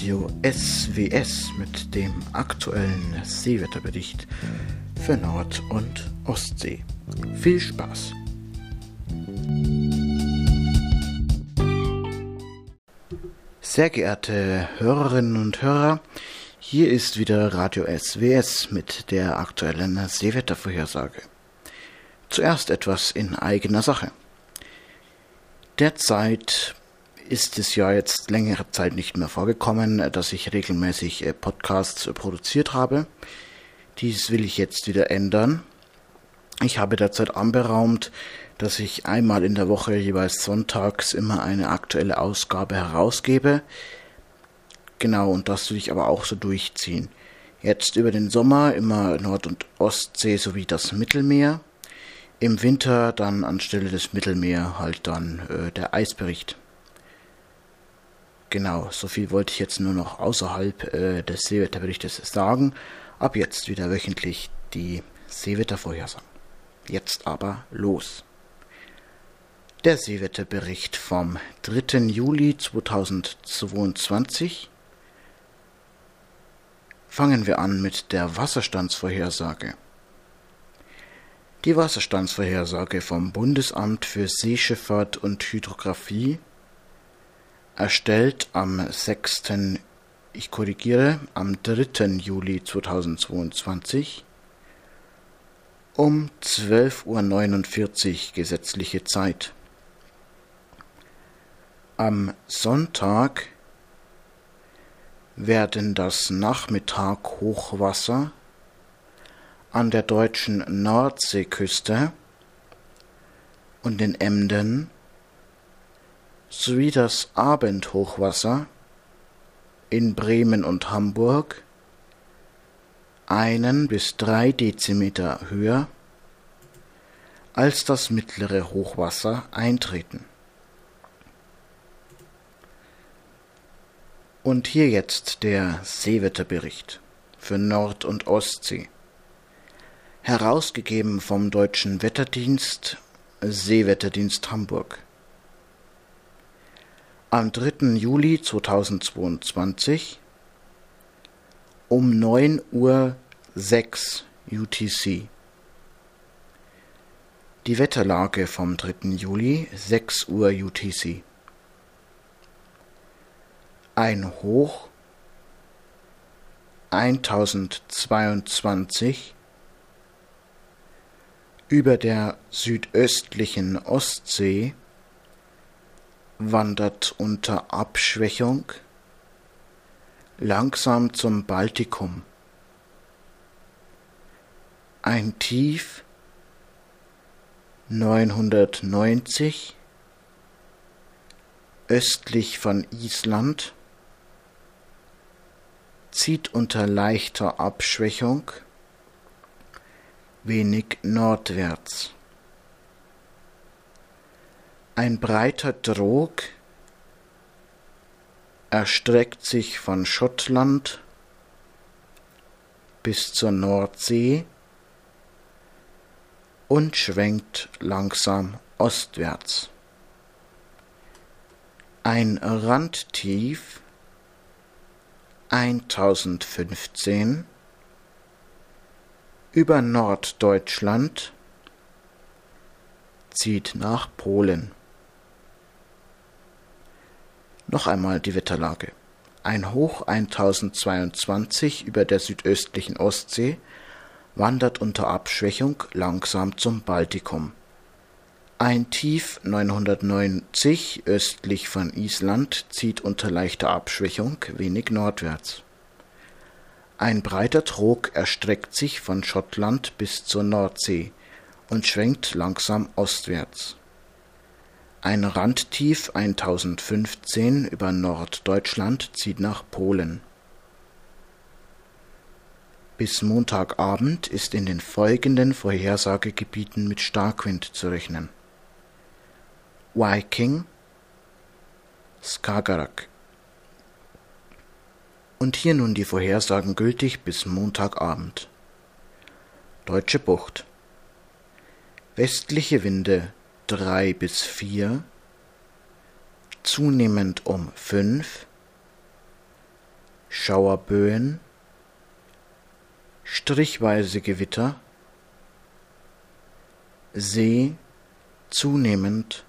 Radio SWS mit dem aktuellen Seewetterbericht für Nord- und Ostsee. Viel Spaß! Sehr geehrte Hörerinnen und Hörer, hier ist wieder Radio SWS mit der aktuellen Seewettervorhersage. Zuerst etwas in eigener Sache. Derzeit ist es ja jetzt längere Zeit nicht mehr vorgekommen, dass ich regelmäßig äh, Podcasts äh, produziert habe. Dies will ich jetzt wieder ändern. Ich habe derzeit anberaumt, dass ich einmal in der Woche jeweils sonntags immer eine aktuelle Ausgabe herausgebe. Genau, und das will ich aber auch so durchziehen. Jetzt über den Sommer immer Nord- und Ostsee sowie das Mittelmeer. Im Winter dann anstelle des Mittelmeer halt dann äh, der Eisbericht. Genau, so viel wollte ich jetzt nur noch außerhalb äh, des Seewetterberichtes sagen. Ab jetzt wieder wöchentlich die Seewettervorhersagen. Jetzt aber los. Der Seewetterbericht vom 3. Juli 2022. Fangen wir an mit der Wasserstandsvorhersage. Die Wasserstandsvorhersage vom Bundesamt für Seeschifffahrt und Hydrographie, erstellt am 6. ich korrigiere, am 3. Juli 2022 um 12.49 Uhr gesetzliche Zeit. Am Sonntag werden das Nachmittag Hochwasser an der deutschen Nordseeküste und in Emden sowie das Abendhochwasser in Bremen und Hamburg einen bis drei Dezimeter höher als das mittlere Hochwasser eintreten. Und hier jetzt der Seewetterbericht für Nord- und Ostsee herausgegeben vom Deutschen Wetterdienst Seewetterdienst Hamburg. Am 3. Juli 2022 um 9 Uhr 6 UTC. Die Wetterlage vom 3. Juli 6 Uhr UTC. Ein Hoch 1022 über der südöstlichen Ostsee wandert unter Abschwächung langsam zum Baltikum. Ein Tief 990 östlich von Island zieht unter leichter Abschwächung wenig nordwärts. Ein breiter Drog erstreckt sich von Schottland bis zur Nordsee und schwenkt langsam ostwärts. Ein Randtief 1015 über Norddeutschland zieht nach Polen. Noch einmal die Wetterlage. Ein Hoch 1022 über der südöstlichen Ostsee wandert unter Abschwächung langsam zum Baltikum. Ein Tief 990 östlich von Island zieht unter leichter Abschwächung wenig nordwärts. Ein breiter Trog erstreckt sich von Schottland bis zur Nordsee und schwenkt langsam ostwärts. Ein Randtief 1015 über Norddeutschland zieht nach Polen. Bis Montagabend ist in den folgenden Vorhersagegebieten mit Starkwind zu rechnen. Viking, Skagerrak und hier nun die Vorhersagen gültig bis Montagabend. Deutsche Bucht. Westliche Winde 3 bis 4, zunehmend um 5, Schauerböen, strichweise Gewitter, See zunehmend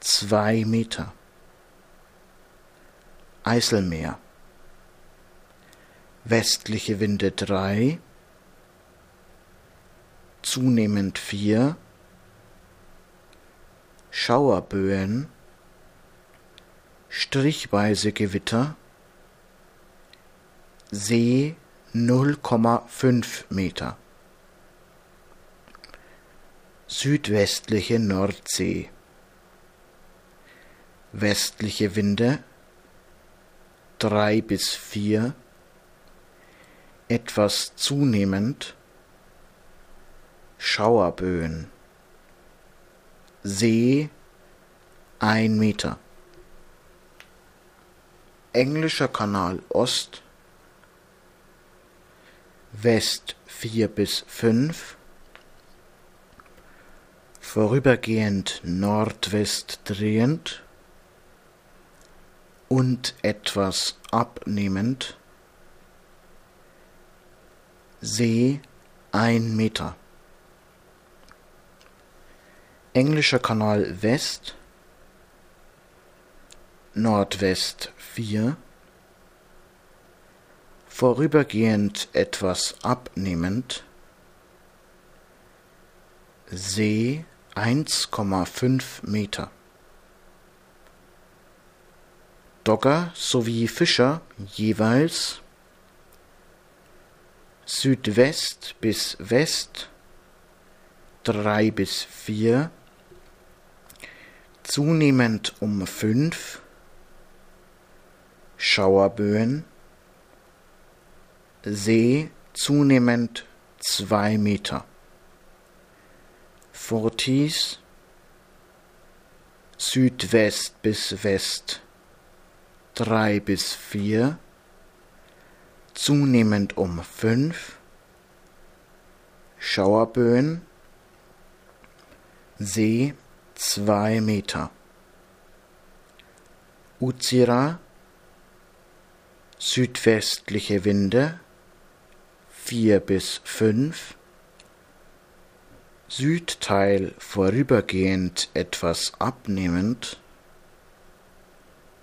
zwei Meter. Eiselmeer. Westliche Winde drei, zunehmend vier, Schauerböen, strichweise Gewitter, See 0,5 Meter. Südwestliche Nordsee. Westliche Winde drei bis vier, etwas zunehmend, Schauerböen. See ein Meter. Englischer Kanal Ost West vier bis fünf, vorübergehend Nordwest drehend und etwas abnehmend, See ein Meter. Englischer Kanal West, Nordwest 4, vorübergehend etwas abnehmend, See 1,5 Meter. Dogger sowie Fischer jeweils Südwest bis West drei bis vier, zunehmend um fünf, Schauerböen, See zunehmend zwei Meter. Fortis Südwest bis West drei bis vier, zunehmend um fünf, Schauerböen, See zwei Meter. Uzira, südwestliche Winde vier bis fünf, Südteil vorübergehend etwas abnehmend,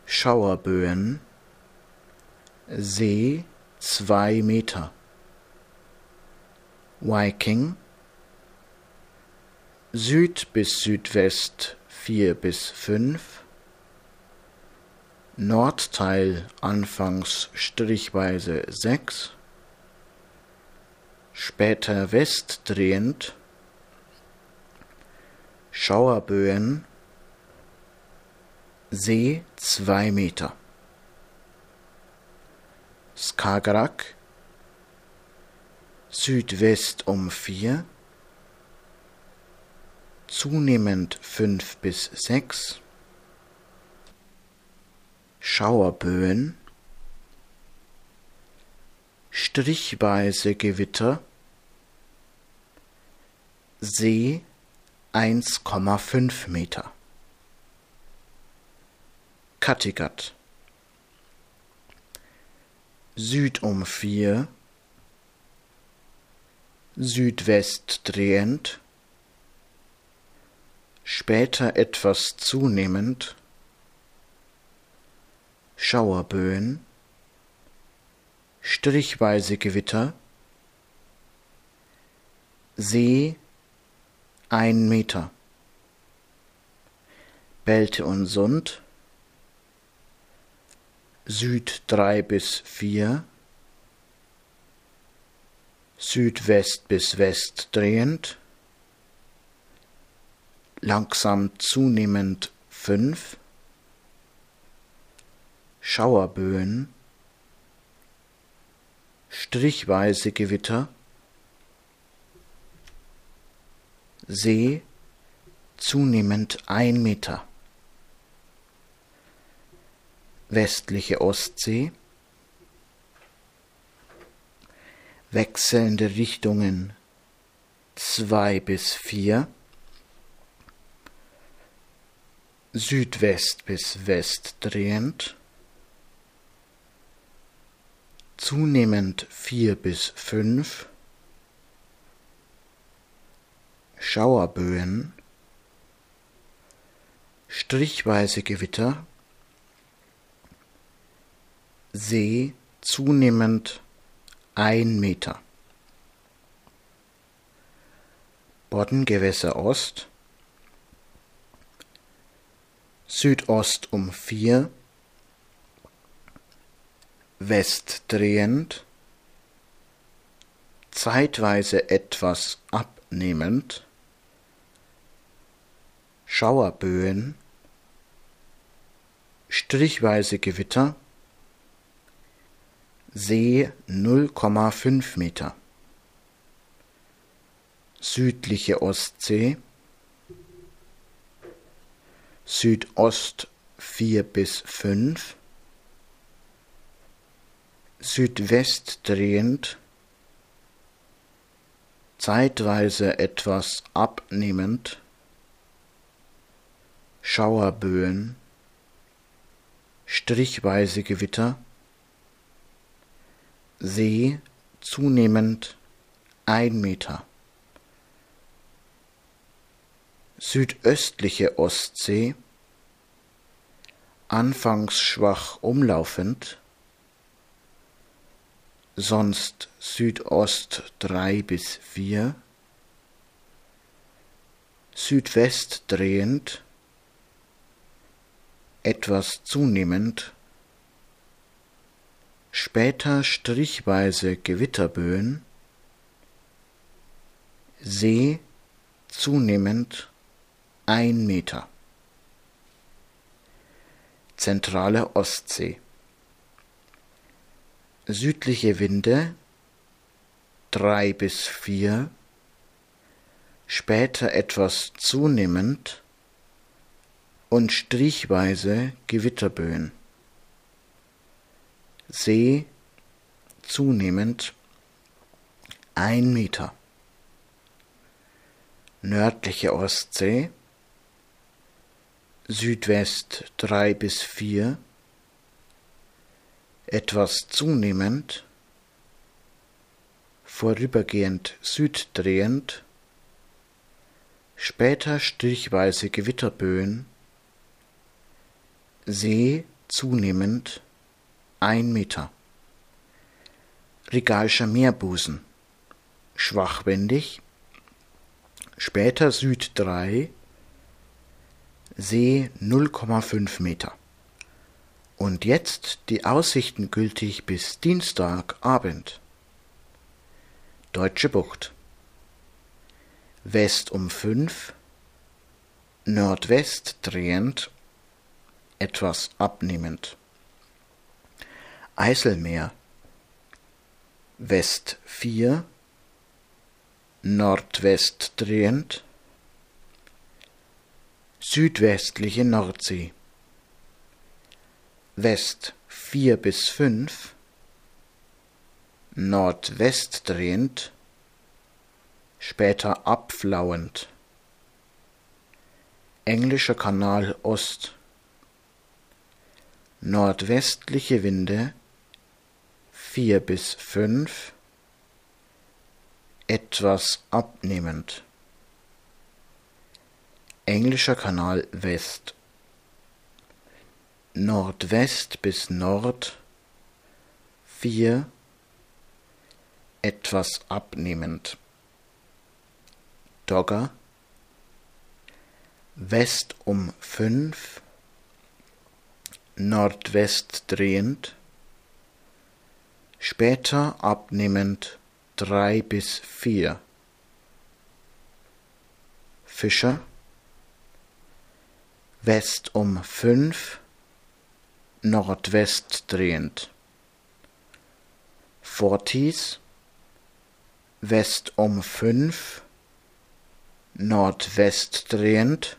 Schauerböen, See zwei Meter, Viking, Süd bis Südwest vier bis fünf, Nordteil anfangs strichweise sechs, später westdrehend, Schauerböen, See zwei Meter. Skagerrak, Südwest um vier, zunehmend fünf bis sechs, Schauerböen, strichweise Gewitter, See 1,5 Meter. Kattegat. Süd um 4 Südwest drehend später etwas zunehmend. Schauerböen. Strichweise Gewitter. See. Ein Meter. Belte und Sund, Süd drei bis vier, Südwest bis West drehend, langsam zunehmend fünf, Schauerböen, strichweise Gewitter, See zunehmend ein Meter. Westliche Ostsee wechselnde Richtungen zwei bis vier, Südwest bis West drehend, zunehmend vier bis fünf, Schauerböen, strichweise Gewitter, See zunehmend ein Meter. Boddengewässer Ost, Südost um vier, westdrehend, zeitweise etwas abnehmend, Schauerböen, strichweise Gewitter, See 0,5 Meter. Südliche Ostsee, Südost 4 bis 5, Südwest drehend, zeitweise etwas abnehmend, Schauerböen, strichweise Gewitter, See zunehmend ein Meter. Südöstliche Ostsee, anfangs schwach umlaufend, sonst Südost drei bis vier, Südwest drehend, etwas zunehmend, später strichweise Gewitterböen, See zunehmend ein Meter. Zentrale Ostsee. Südliche Winde drei bis vier, später etwas zunehmend und strichweise Gewitterböen. See zunehmend ein Meter. Nördliche Ostsee Südwest drei bis vier, etwas zunehmend, vorübergehend süddrehend, später strichweise Gewitterböen, See zunehmend ein Meter. Rigalscher Meerbusen, schwachwendig, später Süd 3, See 0,5 Meter. Und jetzt die Aussichten gültig bis Dienstagabend. Deutsche Bucht. West um 5, Nordwest drehend, etwas abnehmend. Eiselmeer. West 4, Nordwest drehend, südwestliche Nordsee. West 4 bis 5, Nordwest drehend, später abflauend. Englischer Kanal Ost. Nordwestliche Winde 4 bis 5, etwas abnehmend. Englischer Kanal West. Nordwest bis Nord. 4 etwas abnehmend. Dogger. West um 5 Nordwest drehend. Später abnehmend 3 bis 4 Fischer West um fünf, Nordwest drehend. Forties, West um fünf, Nordwest drehend,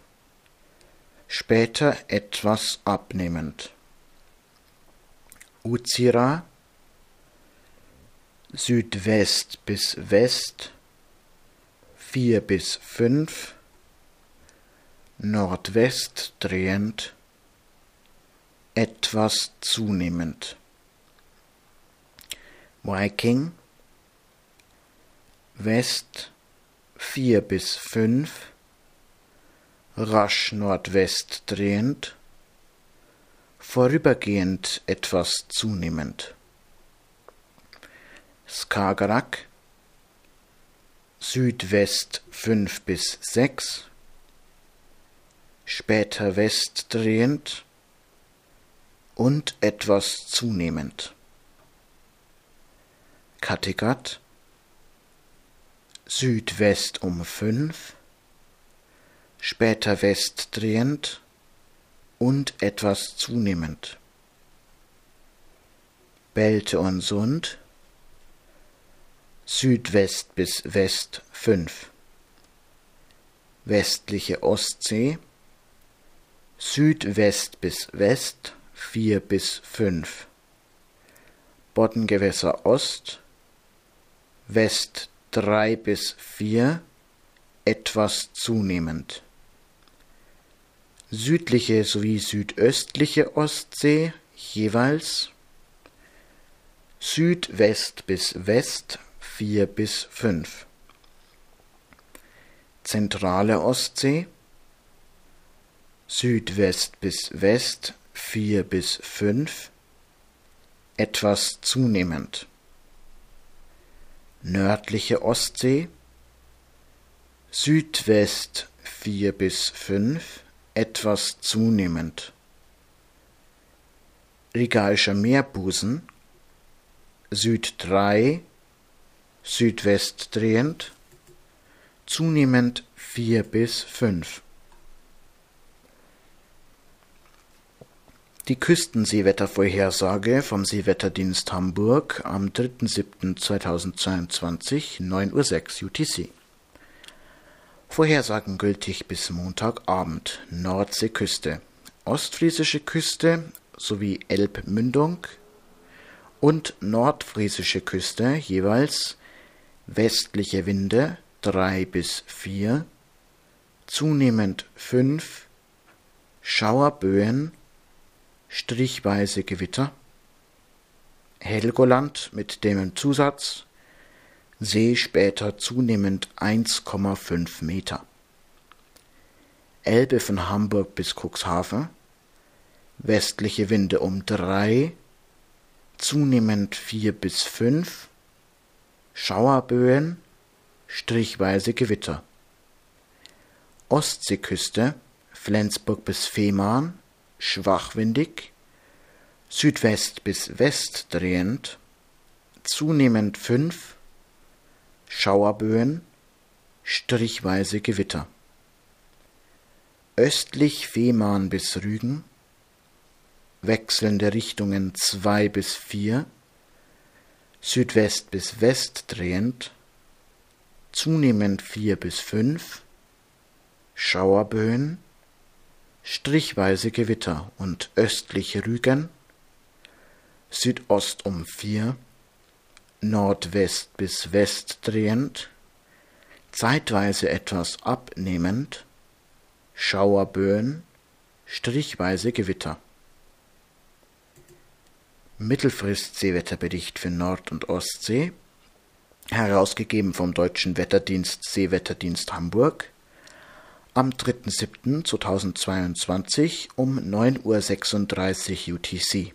später etwas abnehmend. Uzira, Südwest bis West, vier bis fünf, Nordwest drehend, etwas zunehmend. Viking West 4 bis 5 rasch Nordwest drehend vorübergehend etwas zunehmend Skagerrak Südwest 5 bis 6 später West drehend und etwas zunehmend Kattegat Südwest um fünf, später West drehend und etwas zunehmend. Belte und Sund Südwest bis West fünf, Westliche Ostsee Südwest bis West vier bis fünf, Boddengewässer Ost West drei bis vier, etwas zunehmend. Südliche sowie südöstliche Ostsee jeweils Südwest bis West vier bis fünf. Zentrale Ostsee Südwest bis West vier bis fünf, etwas zunehmend nördliche Ostsee, Südwest 4 bis 5, etwas zunehmend. Rigaischer Meerbusen, Süd 3, Südwest drehend, zunehmend 4 bis 5. Die Küstenseewettervorhersage vom Seewetterdienst Hamburg am 3.7.2022, 9.06 Uhr UTC. Vorhersagen gültig bis Montagabend. Nordseeküste, Ostfriesische Küste sowie Elbmündung und Nordfriesische Küste jeweils westliche Winde 3 bis 4, zunehmend 5, Schauerböen strichweise Gewitter, Helgoland mit dem Zusatz See später zunehmend 1,5 Meter. Elbe von Hamburg bis Cuxhaven, westliche Winde um 3, zunehmend 4 bis 5, Schauerböen, strichweise Gewitter. Ostseeküste, Flensburg bis Fehmarn, schwachwindig, Südwest bis West drehend, zunehmend fünf, Schauerböen, strichweise Gewitter. Östlich Fehmarn bis Rügen, wechselnde Richtungen zwei bis vier, Südwest bis West drehend, zunehmend vier bis fünf, Schauerböen, strichweise Gewitter und östlich Rügen, Südost um vier, Nordwest bis West drehend, zeitweise etwas abnehmend, Schauerböen, strichweise Gewitter. Mittelfrist-Seewetterbericht für Nord- und Ostsee, herausgegeben vom Deutschen Wetterdienst Seewetterdienst Hamburg, am 3.7.2022 um 9.36 Uhr UTC.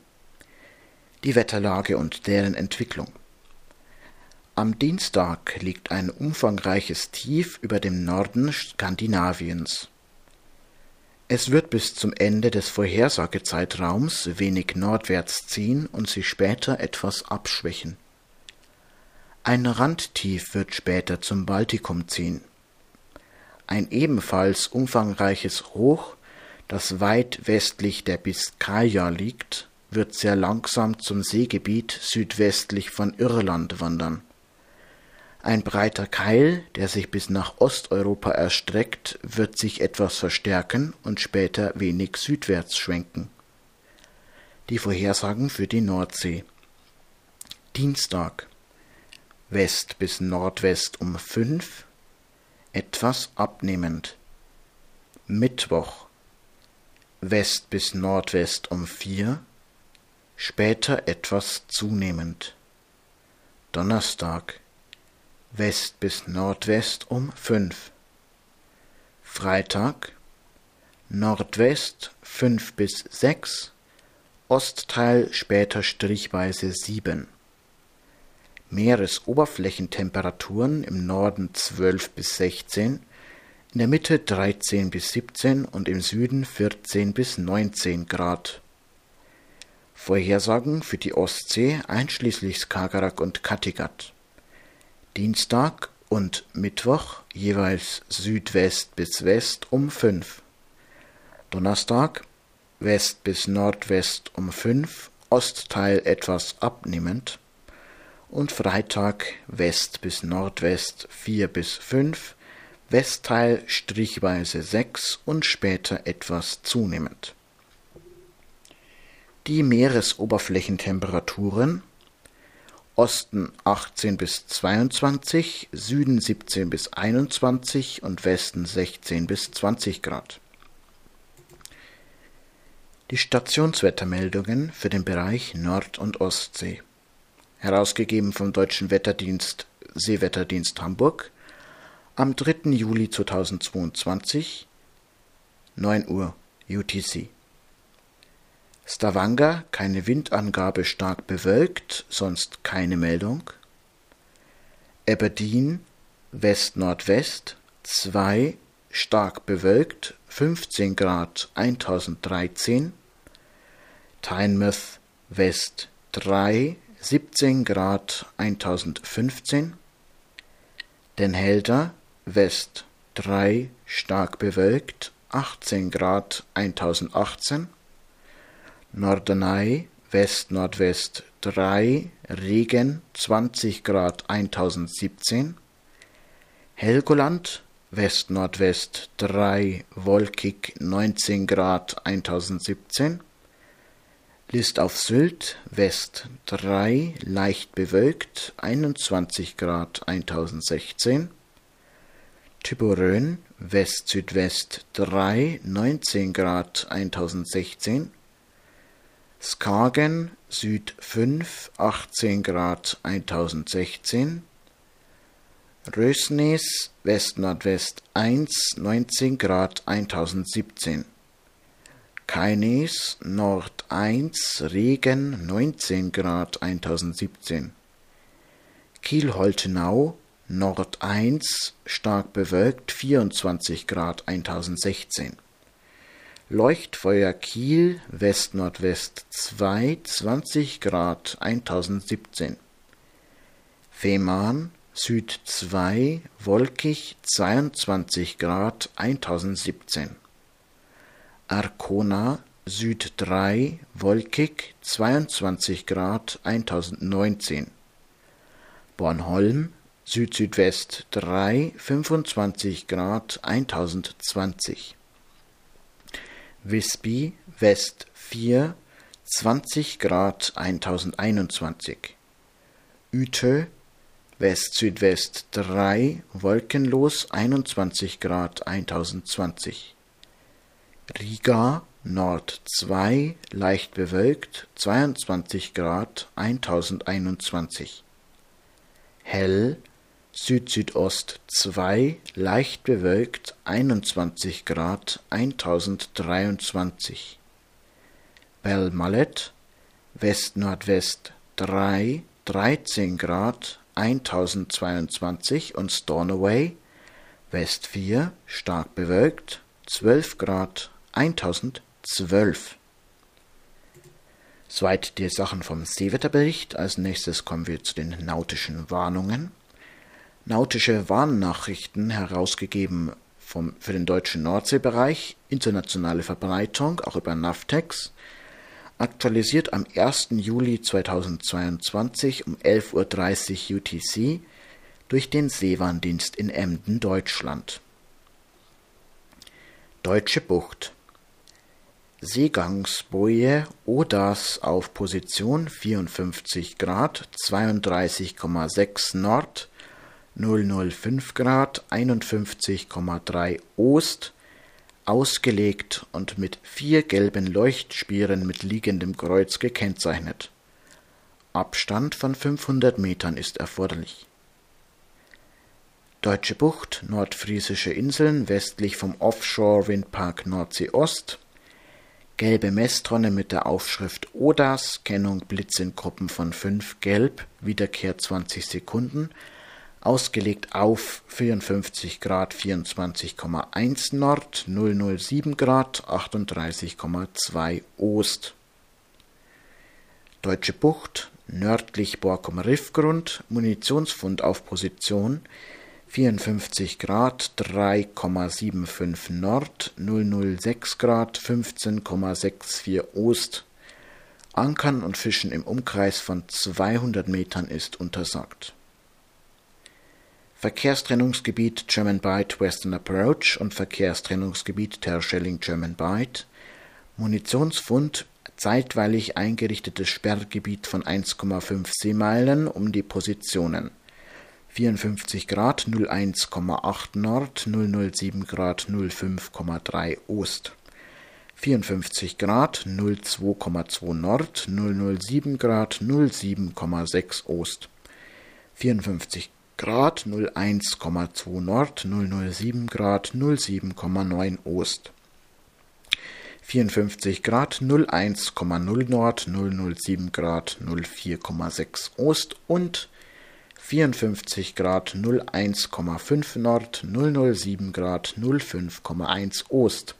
Die Wetterlage und deren Entwicklung. Am Dienstag liegt ein umfangreiches Tief über dem Norden Skandinaviens. Es wird bis zum Ende des Vorhersagezeitraums wenig nordwärts ziehen und sich später etwas abschwächen. Ein Randtief wird später zum Baltikum ziehen. Ein ebenfalls umfangreiches Hoch, das weit westlich der Biskaya liegt, wird sehr langsam zum Seegebiet südwestlich von Irland wandern. Ein breiter Keil, der sich bis nach Osteuropa erstreckt, wird sich etwas verstärken und später wenig südwärts schwenken. Die Vorhersagen für die Nordsee. Dienstag West bis Nordwest um 5, etwas abnehmend. Mittwoch West bis Nordwest um vier, später etwas zunehmend. Donnerstag West bis Nordwest um 5. Freitag Nordwest 5 bis 6, Ostteil später strichweise 7. Meeresoberflächentemperaturen im Norden 12 bis 16, in der Mitte 13 bis 17 und im Süden 14 bis 19 Grad. Vorhersagen für die Ostsee einschließlich Skagerrak und Kattegat. Dienstag und Mittwoch jeweils Südwest bis West um 5. Donnerstag West bis Nordwest um 5, Ostteil etwas abnehmend und Freitag West bis Nordwest 4 bis 5, Westteil strichweise 6 und später etwas zunehmend. Die Meeresoberflächentemperaturen Osten 18 bis 22, Süden 17 bis 21 und Westen 16 bis 20 Grad. Die Stationswettermeldungen für den Bereich Nord- und Ostsee herausgegeben vom Deutschen Wetterdienst Seewetterdienst Hamburg am 3. Juli 2022, 9 Uhr UTC. Stavanger keine Windangabe stark bewölkt, sonst keine Meldung. Aberdeen West-Nordwest 2 stark bewölkt 15 Grad 1013. Tynemouth West 3 17 Grad 1015, Den Helder West 3 stark bewölkt 18 Grad 1018, Norderney West-Nordwest 3 Regen 20 Grad 1017, Helgoland West-Nordwest 3 wolkig 19 Grad 1017, List auf Sylt, West 3, leicht bewölkt, 21 Grad 1016. Tiborön, West-Südwest 3, 19 Grad 1016. Skagen, Süd 5, 18 Grad 1016. Rösnes, West-Nordwest 1, 19 Grad 1017. Keines Nord 1 Regen 19 Grad 1017 Kiel-Holtenau Nord 1 stark bewölkt 24 Grad 1016 Leuchtfeuer Kiel West-Nordwest 2 20 Grad 1017 Fehmarn Süd 2 wolkig 22 Grad 1017 Arkona Süd 3 wolkig 22 Grad 1019 Bornholm Süd-Südwest 3 25 Grad 1020 Visby West 4 20 Grad 1021 Utö West-Südwest 3 wolkenlos 21 Grad 1020 Riga Nord 2 leicht bewölkt 22 Grad 1021 Hell Süd-Südost 2 leicht bewölkt 21 Grad 1023 Belmallet West-Nordwest 3 13 Grad 1022 und Stornoway West 4 stark bewölkt 12 Grad 1012. Soweit die Sachen vom Seewetterbericht. Als nächstes kommen wir zu den nautischen Warnungen. Nautische Warnnachrichten herausgegeben vom, für den deutschen Nordseebereich, internationale Verbreitung, auch über Navtex, aktualisiert am 1. Juli 2022 um 11.30 Uhr UTC durch den Seewarndienst in Emden, Deutschland. Deutsche Bucht Seegangsboje Odas auf Position 54 Grad 32,6 Nord, 005 Grad 51,3 Ost ausgelegt und mit vier gelben Leuchtspieren mit liegendem Kreuz gekennzeichnet. Abstand von 500 Metern ist erforderlich. Deutsche Bucht, nordfriesische Inseln westlich vom Offshore-Windpark Nordsee Ost. Gelbe Messtonne mit der Aufschrift ODAS, Kennung Blitz in Gruppen von 5 gelb, Wiederkehr 20 Sekunden, ausgelegt auf 54 Grad 24,1 Nord, 007 Grad 38,2 Ost. Deutsche Bucht, nördlich Borkum Riffgrund, Munitionsfund auf Position 54 Grad 3,75 Nord, 006 Grad 15,64 Ost. Ankern und Fischen im Umkreis von 200 Metern ist untersagt. Verkehrstrennungsgebiet German Bight Western Approach und Verkehrstrennungsgebiet Terschelling German Bight. Munitionsfund zeitweilig eingerichtetes Sperrgebiet von 1,5 Seemeilen um die Positionen 54 Grad 01,8 Nord, 007 Grad 05,3 Ost. 54 Grad 02,2 Nord, 007 Grad 07,6 Ost. 54 Grad 01,2 Nord, 007 Grad 07,9 Ost. 54 Grad 01,0 Nord, 007 Grad 04,6 Ost und 54 Grad 01,5 Nord, 007 Grad 05,1 Ost.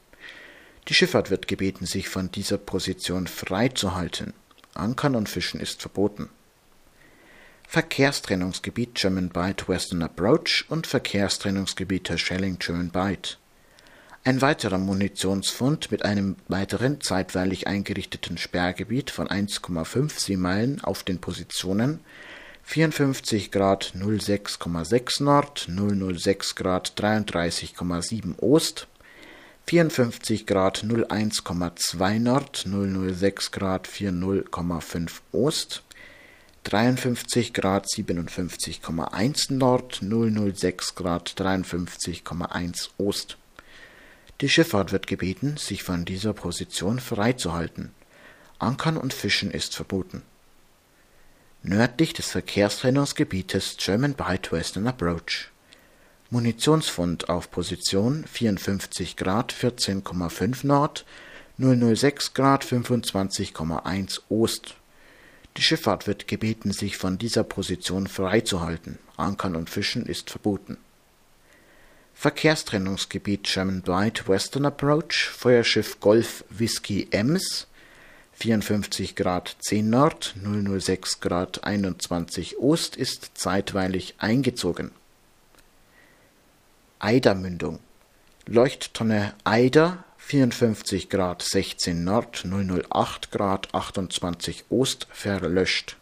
Die Schifffahrt wird gebeten, sich von dieser Position freizuhalten. Ankern und Fischen ist verboten. Verkehrstrennungsgebiet German Bight Western Approach und Verkehrstrennungsgebiet Schelling German Bight. Ein weiterer Munitionsfund mit einem weiteren zeitweilig eingerichteten Sperrgebiet von 1,5 Seemeilen auf den Positionen 54 Grad 06,6 Nord, 006 Grad 33,7 Ost, 54 Grad 01,2 Nord, 006 Grad 40,5 Ost, 53 Grad 57,1 Nord, 006 Grad 53,1 Ost. Die Schifffahrt wird gebeten, sich von dieser Position freizuhalten. Ankern und Fischen ist verboten nördlich des Verkehrstrennungsgebietes German Bight Western Approach. Munitionsfund auf Position 54 Grad 14,5 Nord, 006 Grad 25,1 Ost. Die Schifffahrt wird gebeten, sich von dieser Position freizuhalten. Ankern und Fischen ist verboten. Verkehrstrennungsgebiet German Bight Western Approach, Feuerschiff Golf Whisky Ems, 54 Grad 10 Nord, 006 Grad 21 Ost ist zeitweilig eingezogen. Eidermündung Leuchttonne Eider 54 Grad 16 Nord, 008 Grad 28 Ost verlöscht.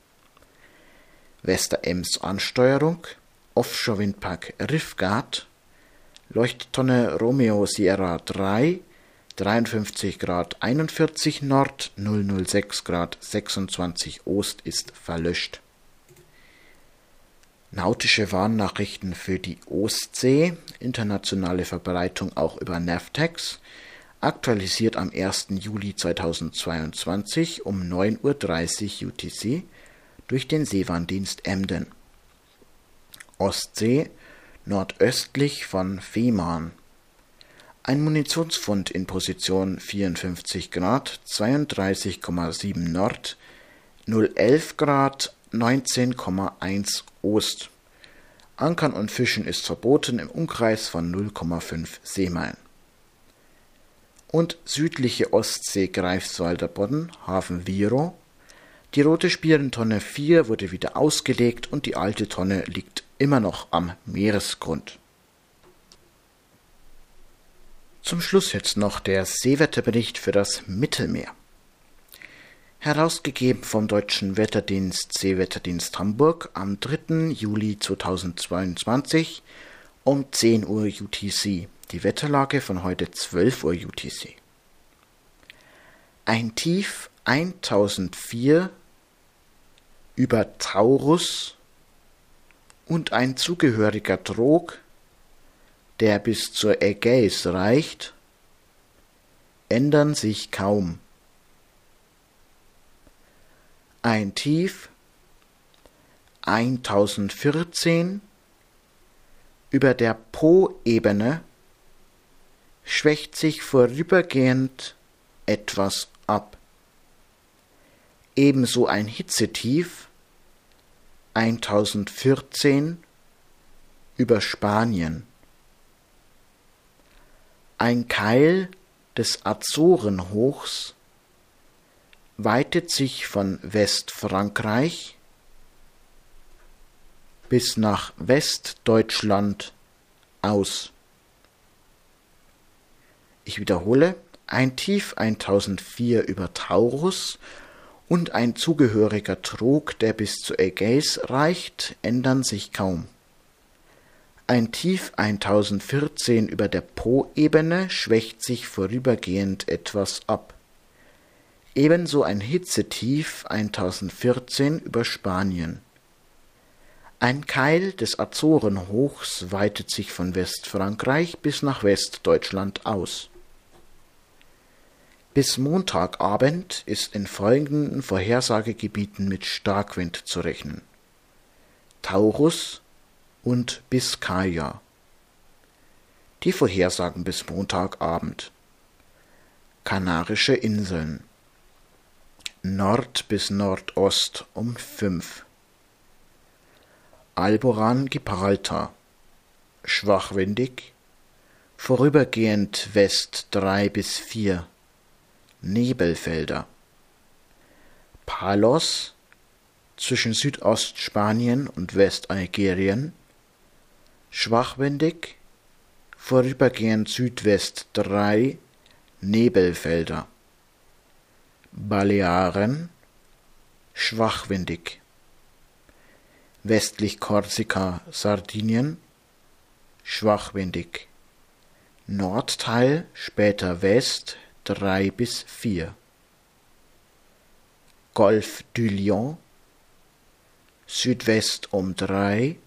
Westerems Ansteuerung Offshore-Windpark Riffgard Leuchttonne Romeo Sierra 3 53 Grad 41 Nord, 006 Grad 26 Ost ist verlöscht. Nautische Warnnachrichten für die Ostsee, internationale Verbreitung auch über Navtex, aktualisiert am 1. Juli 2022 um 9.30 Uhr UTC durch den Seewarndienst Emden. Ostsee nordöstlich von Fehmarn ein Munitionsfund in Position 54 Grad 32,7 Nord, 011 Grad 19,1 Ost. Ankern und Fischen ist verboten im Umkreis von 0,5 Seemeilen. Und südliche Ostsee Greifswalder Bodden, Hafen Viro. Die rote Spierentonne 4 wurde wieder ausgelegt und die alte Tonne liegt immer noch am Meeresgrund. Zum Schluss jetzt noch der Seewetterbericht für das Mittelmeer. Herausgegeben vom Deutschen Wetterdienst Seewetterdienst Hamburg am 3. Juli 2022 um 10 Uhr UTC. Die Wetterlage von heute 12 Uhr UTC. Ein Tief 1004 über Taurus und ein zugehöriger Trog der bis zur Ägäis reicht, ändern sich kaum. Ein Tief 1014 über der Po-Ebene schwächt sich vorübergehend etwas ab. Ebenso ein Hitzetief 1014 über Spanien. Ein Keil des Azorenhochs weitet sich von Westfrankreich bis nach Westdeutschland aus. Ich wiederhole, ein Tief 1004 über Taurus und ein zugehöriger Trog, der bis zu Ägäis reicht, ändern sich kaum. Ein Tief 1014 über der Po-Ebene schwächt sich vorübergehend etwas ab. Ebenso ein Hitzetief 1014 über Spanien. Ein Keil des Azorenhochs weitet sich von Westfrankreich bis nach Westdeutschland aus. Bis Montagabend ist in folgenden Vorhersagegebieten mit Starkwind zu rechnen: Taurus und Biskaya. Die Vorhersagen bis Montagabend: Kanarische Inseln. Nord bis Nordost um fünf. Alboran Gibraltar. Schwachwindig, vorübergehend West drei bis vier. Nebelfelder. Palos. Zwischen Südostspanien und Westalgerien schwachwindig, vorübergehend Südwest drei Nebelfelder. Balearen schwachwindig westlich Korsika, Sardinien schwachwindig, Nordteil später West drei bis vier. Golf du Lion Südwest um drei,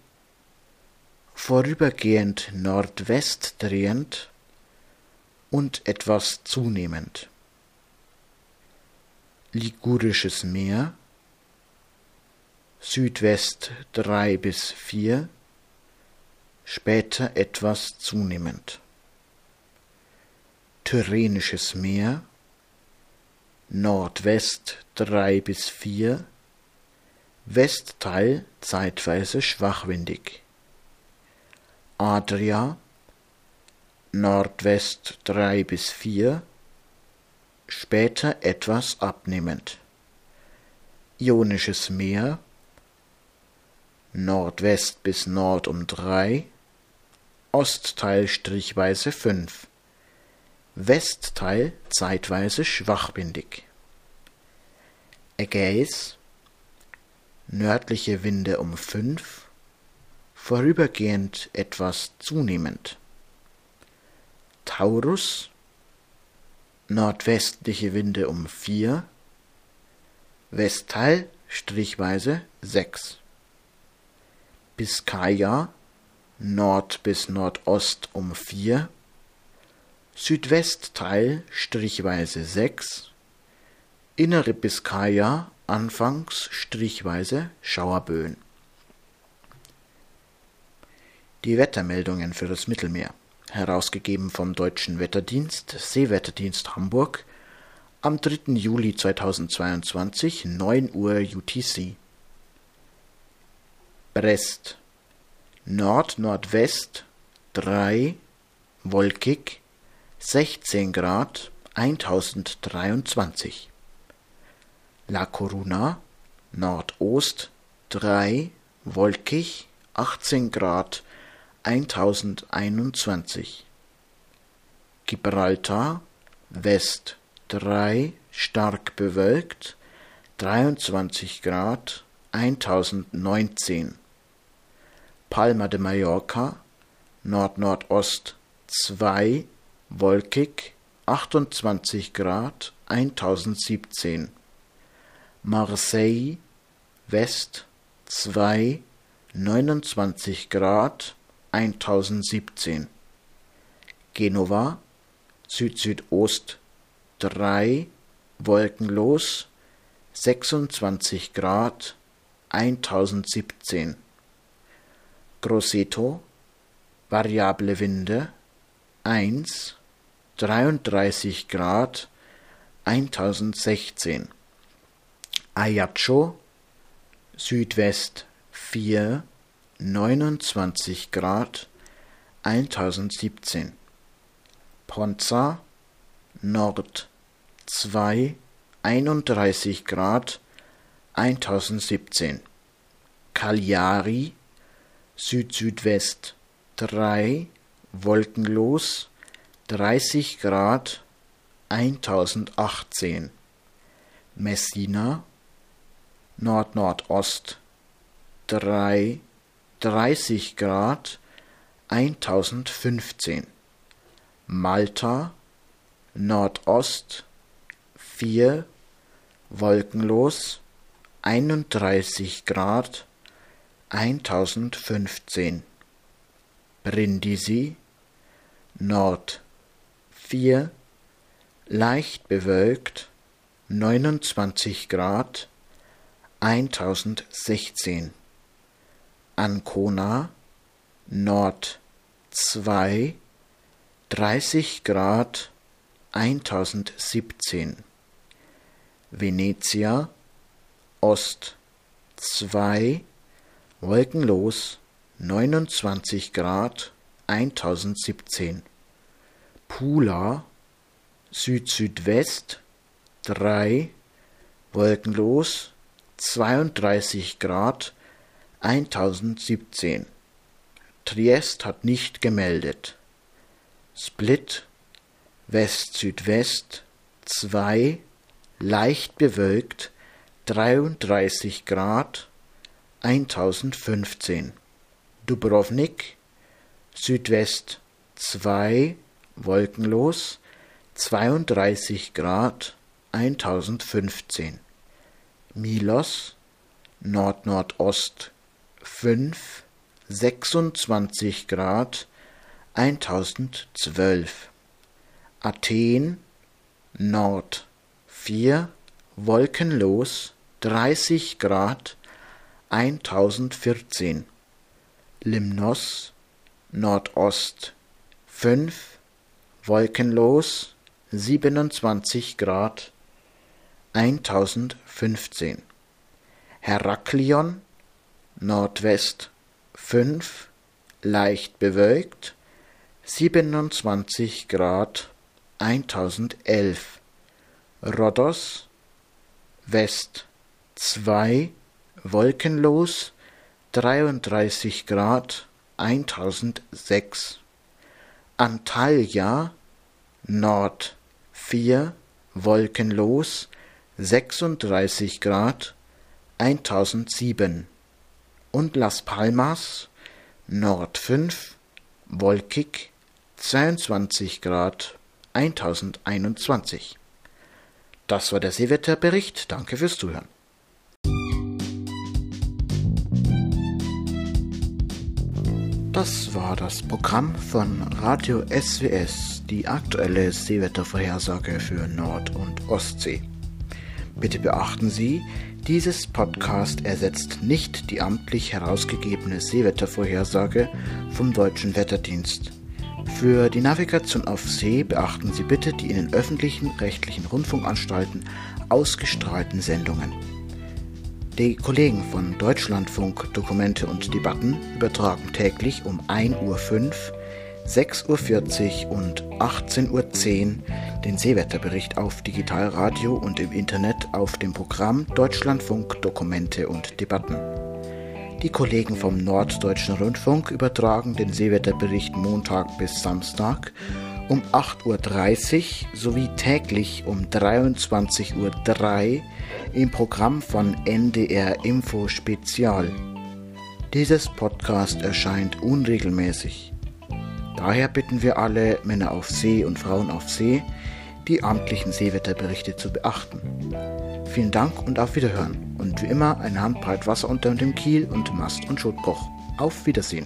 vorübergehend Nordwest drehend und etwas zunehmend. Ligurisches Meer Südwest drei bis vier, später etwas zunehmend. Tyrrhenisches Meer Nordwest drei bis vier, Westteil zeitweise schwachwindig. Adria Nordwest drei bis vier, später etwas abnehmend. Ionisches Meer Nordwest bis Nord um drei, Ostteil strichweise fünf, Westteil zeitweise schwachbindig. Ägäis, nördliche Winde um fünf, vorübergehend etwas zunehmend. Taurus, nordwestliche Winde um vier, Westteil strichweise sechs. Biskaya Nord bis Nordost um vier, Südwestteil strichweise sechs, innere Biskaya anfangs strichweise Schauerböen. Die Wettermeldungen für das Mittelmeer, herausgegeben vom Deutschen Wetterdienst, Seewetterdienst Hamburg, am 3. Juli 2022, 9 Uhr UTC. Brest Nord-Nordwest 3 wolkig 16 Grad 1023 La Coruna Nordost 3 wolkig 18 Grad 1021 Gibraltar West 3 stark bewölkt 23 Grad 1019 Palma de Mallorca Nordnordost 2 wolkig 28 Grad 1017 Marseille West 2 29 Grad 1017 Genova Südsüdost 3 wolkenlos 26 Grad 1017 Grosseto variable Winde 1 33 Grad 1016 Ajaccio Südwest 4 29 Grad 1017 Ponza Nord 2 31 Grad 1017 Cagliari Süd-Südwest 3 wolkenlos 30 Grad 1018 Messina Nord-Nordost 3 30 Grad 1015 Malta Nordost 4 wolkenlos 31 Grad 1015 Brindisi Nord 4 leicht bewölkt 29 Grad 1016 Ancona Nord 2 30 Grad 1017 Venezia Ost 2 wolkenlos 29 Grad 1017 Pula Süd-Südwest 3 wolkenlos 32 Grad 1017 Triest hat nicht gemeldet. Split West-Südwest 2 leicht bewölkt 33 Grad 1015 Dubrovnik Südwest 2 wolkenlos 32 Grad 1015 Milos Nord-Nordost 5 26 Grad 1012 Athen Nord 4 wolkenlos 30 Grad 1014 Limnos Nordost 5 wolkenlos 27 Grad 1015 Heraklion Nordwest. 5 leicht bewölkt. 27 Grad 1011 Rhodos. West. 2 wolkenlos. 33 Grad 1006 Antalya. Nord. 4 wolkenlos. 36 Grad 1007 und Las Palmas Nord 5 wolkig 22 Grad 1021. Das war der Seewetterbericht. Danke fürs Zuhören. Das war das Programm von Radio SWS, die aktuelle Seewettervorhersage für Nord- und Ostsee. Bitte beachten Sie, dieses Podcast ersetzt nicht die amtlich herausgegebene Seewettervorhersage vom Deutschen Wetterdienst. Für die Navigation auf See beachten Sie bitte die in den öffentlichen rechtlichen Rundfunkanstalten ausgestrahlten Sendungen. Die Kollegen von Deutschlandfunk Dokumente und Debatten übertragen täglich um 1.05 Uhr, 6.40 Uhr und 18.10 Uhr den Seewetterbericht auf Digitalradio und im Internet auf dem Programm Deutschlandfunk Dokumente und Debatten. Die Kollegen vom Norddeutschen Rundfunk übertragen den Seewetterbericht Montag bis Samstag um 8.30 Uhr sowie täglich um 23.03 Uhr im Programm von NDR Info Spezial. Dieses Podcast erscheint unregelmäßig. Daher bitten wir alle Männer auf See und Frauen auf See, die amtlichen Seewetterberichte zu beachten. Vielen Dank und auf Wiederhören. Und wie immer eine Handbreit Wasser unter dem Kiel und Mast und Schuttbruch. Auf Wiedersehen.